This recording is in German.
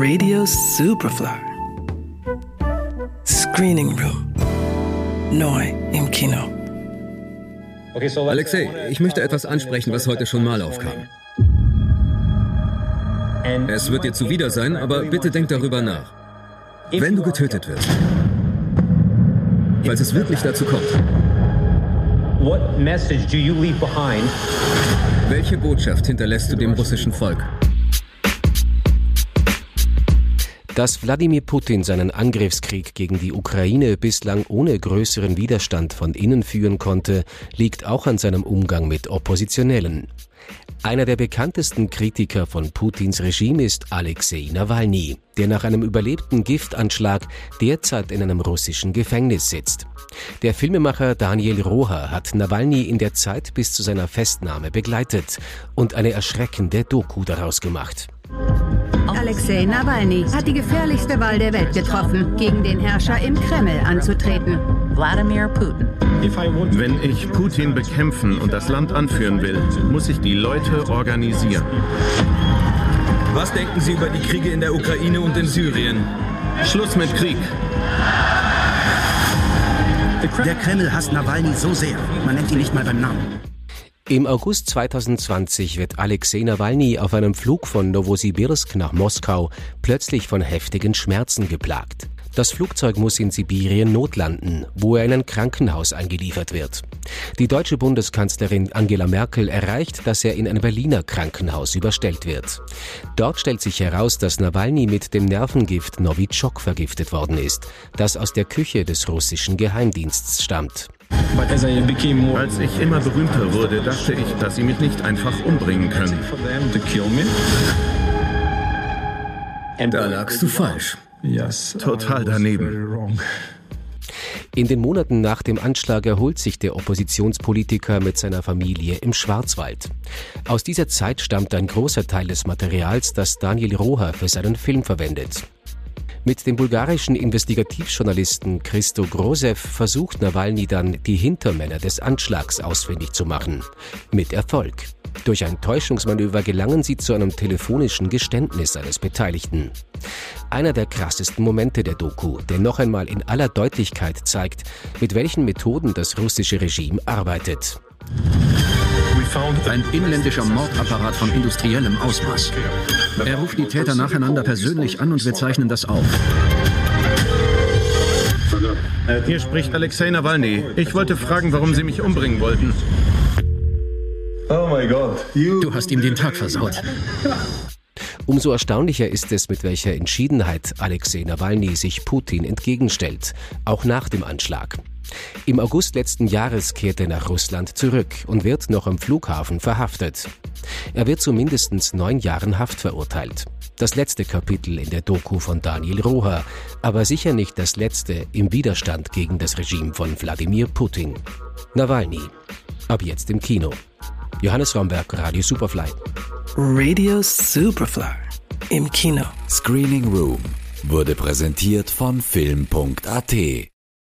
Radio Superfly. Screening Room. Neu im Kino. Alexei, ich möchte etwas ansprechen, was heute schon mal aufkam. Es wird dir zuwider sein, aber bitte denk darüber nach. Wenn du getötet wirst, falls es wirklich dazu kommt, welche Botschaft hinterlässt du dem russischen Volk? Dass Wladimir Putin seinen Angriffskrieg gegen die Ukraine bislang ohne größeren Widerstand von innen führen konnte, liegt auch an seinem Umgang mit Oppositionellen. Einer der bekanntesten Kritiker von Putins Regime ist Alexei Nawalny, der nach einem überlebten Giftanschlag derzeit in einem russischen Gefängnis sitzt. Der Filmemacher Daniel Roha hat Nawalny in der Zeit bis zu seiner Festnahme begleitet und eine erschreckende Doku daraus gemacht. Alexei Nawalny hat die gefährlichste Wahl der Welt getroffen, gegen den Herrscher im Kreml anzutreten. Wladimir Putin. Wenn ich Putin bekämpfen und das Land anführen will, muss ich die Leute organisieren. Was denken Sie über die Kriege in der Ukraine und in Syrien? Schluss mit Krieg. Der Kreml hasst Nawalny so sehr, man nennt ihn nicht mal beim Namen. Im August 2020 wird Alexei Nawalny auf einem Flug von Novosibirsk nach Moskau plötzlich von heftigen Schmerzen geplagt. Das Flugzeug muss in Sibirien notlanden, wo er in ein Krankenhaus eingeliefert wird. Die deutsche Bundeskanzlerin Angela Merkel erreicht, dass er in ein Berliner Krankenhaus überstellt wird. Dort stellt sich heraus, dass Nawalny mit dem Nervengift Novichok vergiftet worden ist, das aus der Küche des russischen Geheimdienstes stammt. Als ich immer berühmter wurde, dachte ich, dass sie mich nicht einfach umbringen können. Da lagst du falsch. Total daneben. In den Monaten nach dem Anschlag erholt sich der Oppositionspolitiker mit seiner Familie im Schwarzwald. Aus dieser Zeit stammt ein großer Teil des Materials, das Daniel Roha für seinen Film verwendet. Mit dem bulgarischen Investigativjournalisten Christo Grosev versucht Nawalny dann, die Hintermänner des Anschlags ausfindig zu machen. Mit Erfolg. Durch ein Täuschungsmanöver gelangen sie zu einem telefonischen Geständnis eines Beteiligten. Einer der krassesten Momente der Doku, der noch einmal in aller Deutlichkeit zeigt, mit welchen Methoden das russische Regime arbeitet. Ein inländischer Mordapparat von industriellem Ausmaß. Er ruft die Täter nacheinander persönlich an und wir zeichnen das auf. Hier spricht Alexei Nawalny. Ich wollte fragen, warum Sie mich umbringen wollten. Oh mein Gott. Du hast ihm den Tag versaut. Umso erstaunlicher ist es, mit welcher Entschiedenheit Alexei Nawalny sich Putin entgegenstellt, auch nach dem Anschlag. Im August letzten Jahres kehrt er nach Russland zurück und wird noch am Flughafen verhaftet. Er wird zu mindestens neun Jahren Haft verurteilt. Das letzte Kapitel in der Doku von Daniel Roha, aber sicher nicht das letzte im Widerstand gegen das Regime von Wladimir Putin. Nawalny. Ab jetzt im Kino. Johannes Romberg, Radio Superfly. Radio Superfly. Im Kino. Screening Room wurde präsentiert von Film.at.